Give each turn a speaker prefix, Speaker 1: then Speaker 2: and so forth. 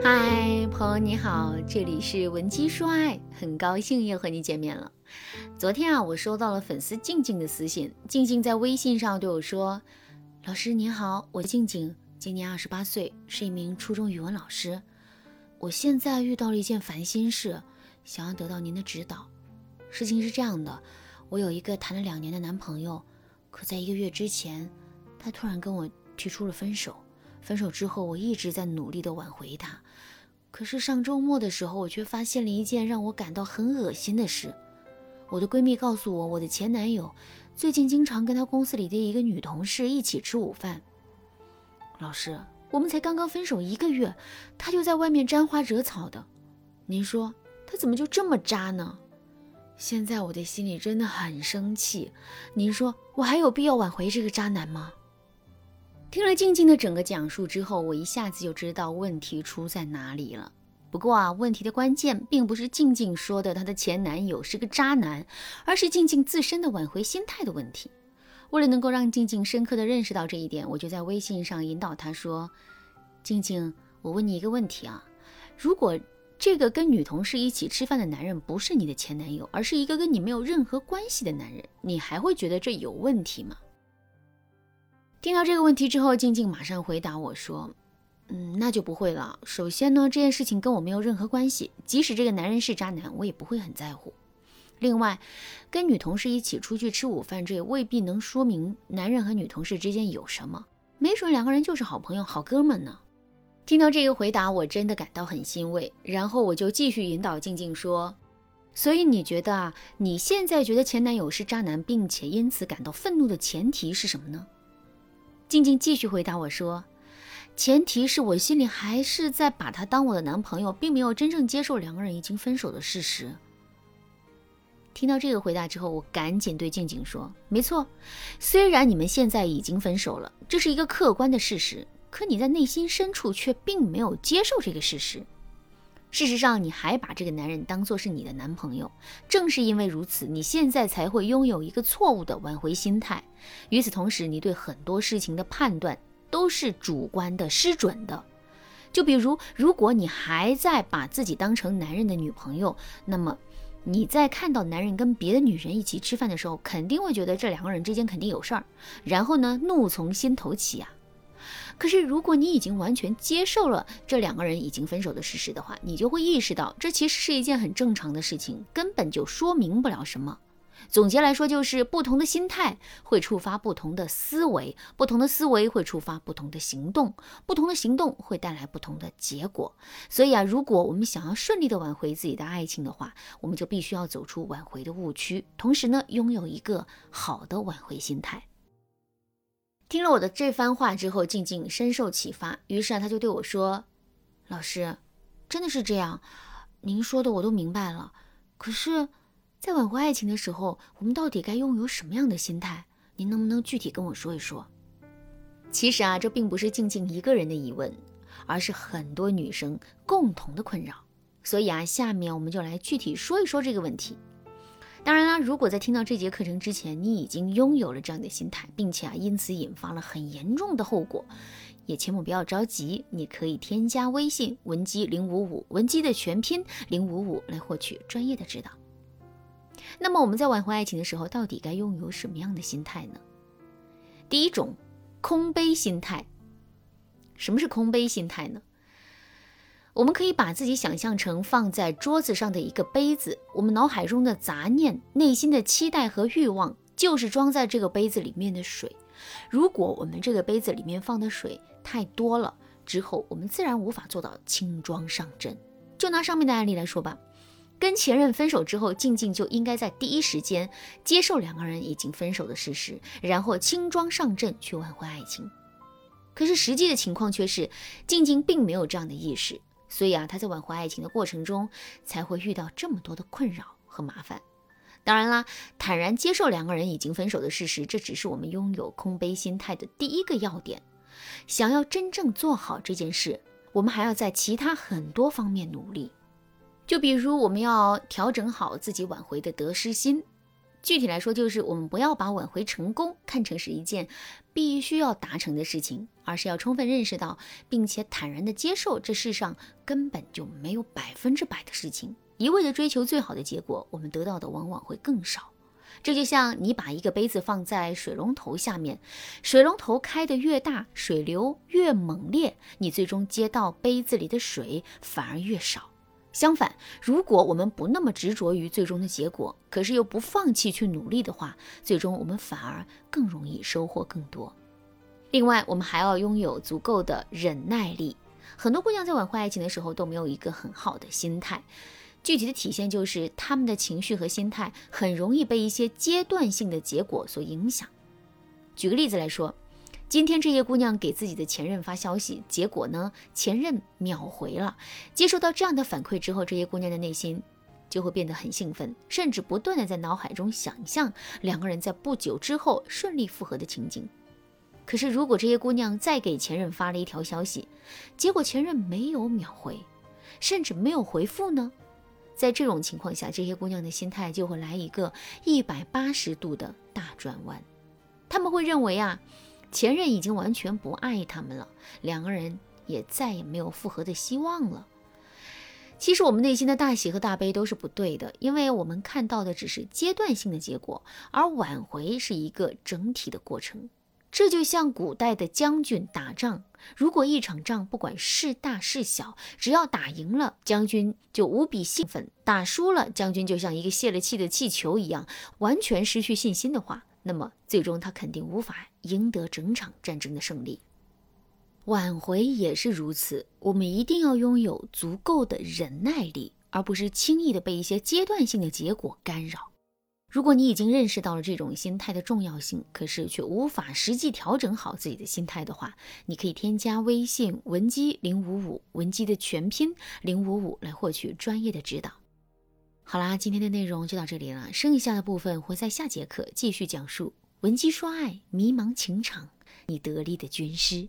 Speaker 1: 嗨，朋友你好，这里是文姬说爱，很高兴又和你见面了。昨天啊，我收到了粉丝静静的私信，静静在微信上对我说：“老师您好，我静静，今年二十八岁，是一名初中语文老师。我现在遇到了一件烦心事，想要得到您的指导。事情是这样的，我有一个谈了两年的男朋友，可在一个月之前，他突然跟我提出了分手。分手之后，我一直在努力的挽回他。”可是上周末的时候，我却发现了一件让我感到很恶心的事。我的闺蜜告诉我，我的前男友最近经常跟他公司里的一个女同事一起吃午饭。老师，我们才刚刚分手一个月，他就在外面沾花惹草的。您说他怎么就这么渣呢？现在我的心里真的很生气。您说我还有必要挽回这个渣男吗？听了静静的整个讲述之后，我一下子就知道问题出在哪里了。不过啊，问题的关键并不是静静说的她的前男友是个渣男，而是静静自身的挽回心态的问题。为了能够让静静深刻的认识到这一点，我就在微信上引导她说：“静静，我问你一个问题啊，如果这个跟女同事一起吃饭的男人不是你的前男友，而是一个跟你没有任何关系的男人，你还会觉得这有问题吗？”听到这个问题之后，静静马上回答我说：“嗯，那就不会了。首先呢，这件事情跟我没有任何关系，即使这个男人是渣男，我也不会很在乎。另外，跟女同事一起出去吃午饭，这也未必能说明男人和女同事之间有什么，没准两个人就是好朋友、好哥们呢。”听到这个回答，我真的感到很欣慰。然后我就继续引导静静说：“所以你觉得啊，你现在觉得前男友是渣男，并且因此感到愤怒的前提是什么呢？”静静继续回答我说：“前提是我心里还是在把他当我的男朋友，并没有真正接受两个人已经分手的事实。”听到这个回答之后，我赶紧对静静说：“没错，虽然你们现在已经分手了，这是一个客观的事实，可你在内心深处却并没有接受这个事实。事实上，你还把这个男人当做是你的男朋友。正是因为如此，你现在才会拥有一个错误的挽回心态。”与此同时，你对很多事情的判断都是主观的、失准的。就比如，如果你还在把自己当成男人的女朋友，那么你在看到男人跟别的女人一起吃饭的时候，肯定会觉得这两个人之间肯定有事儿，然后呢，怒从心头起啊。可是，如果你已经完全接受了这两个人已经分手的事实的话，你就会意识到，这其实是一件很正常的事情，根本就说明不了什么。总结来说，就是不同的心态会触发不同的思维，不同的思维会触发不同的行动，不同的行动会带来不同的结果。所以啊，如果我们想要顺利的挽回自己的爱情的话，我们就必须要走出挽回的误区，同时呢，拥有一个好的挽回心态。听了我的这番话之后，静静深受启发，于是啊，他就对我说：“老师，真的是这样，您说的我都明白了。可是……”在挽回爱情的时候，我们到底该拥有什么样的心态？您能不能具体跟我说一说？其实啊，这并不是静静一个人的疑问，而是很多女生共同的困扰。所以啊，下面我们就来具体说一说这个问题。当然啦，如果在听到这节课程之前，你已经拥有了这样的心态，并且啊，因此引发了很严重的后果，也千万不要着急。你可以添加微信文姬零五五，文姬的全拼零五五，来获取专业的指导。那么我们在挽回爱情的时候，到底该拥有什么样的心态呢？第一种，空杯心态。什么是空杯心态呢？我们可以把自己想象成放在桌子上的一个杯子，我们脑海中的杂念、内心的期待和欲望，就是装在这个杯子里面的水。如果我们这个杯子里面放的水太多了，之后我们自然无法做到轻装上阵。就拿上面的案例来说吧。跟前任分手之后，静静就应该在第一时间接受两个人已经分手的事实，然后轻装上阵去挽回爱情。可是实际的情况却是，静静并没有这样的意识，所以啊，他在挽回爱情的过程中才会遇到这么多的困扰和麻烦。当然啦，坦然接受两个人已经分手的事实，这只是我们拥有空杯心态的第一个要点。想要真正做好这件事，我们还要在其他很多方面努力。就比如，我们要调整好自己挽回的得失心。具体来说，就是我们不要把挽回成功看成是一件必须要达成的事情，而是要充分认识到，并且坦然的接受，这世上根本就没有百分之百的事情。一味的追求最好的结果，我们得到的往往会更少。这就像你把一个杯子放在水龙头下面，水龙头开得越大，水流越猛烈，你最终接到杯子里的水反而越少。相反，如果我们不那么执着于最终的结果，可是又不放弃去努力的话，最终我们反而更容易收获更多。另外，我们还要拥有足够的忍耐力。很多姑娘在挽回爱情的时候都没有一个很好的心态，具体的体现就是她们的情绪和心态很容易被一些阶段性的结果所影响。举个例子来说。今天这些姑娘给自己的前任发消息，结果呢，前任秒回了。接收到这样的反馈之后，这些姑娘的内心就会变得很兴奋，甚至不断的在脑海中想象两个人在不久之后顺利复合的情景。可是，如果这些姑娘再给前任发了一条消息，结果前任没有秒回，甚至没有回复呢？在这种情况下，这些姑娘的心态就会来一个一百八十度的大转弯，他们会认为啊。前任已经完全不爱他们了，两个人也再也没有复合的希望了。其实我们内心的大喜和大悲都是不对的，因为我们看到的只是阶段性的结果，而挽回是一个整体的过程。这就像古代的将军打仗，如果一场仗不管是大是小，只要打赢了，将军就无比兴奋；打输了，将军就像一个泄了气的气球一样，完全失去信心的话。那么最终他肯定无法赢得整场战争的胜利。挽回也是如此，我们一定要拥有足够的忍耐力，而不是轻易的被一些阶段性的结果干扰。如果你已经认识到了这种心态的重要性，可是却无法实际调整好自己的心态的话，你可以添加微信文姬零五五，文姬的全拼零五五来获取专业的指导。好啦，今天的内容就到这里了，剩下的部分会在下节课继续讲述。闻鸡说爱，迷茫情场，你得力的军师。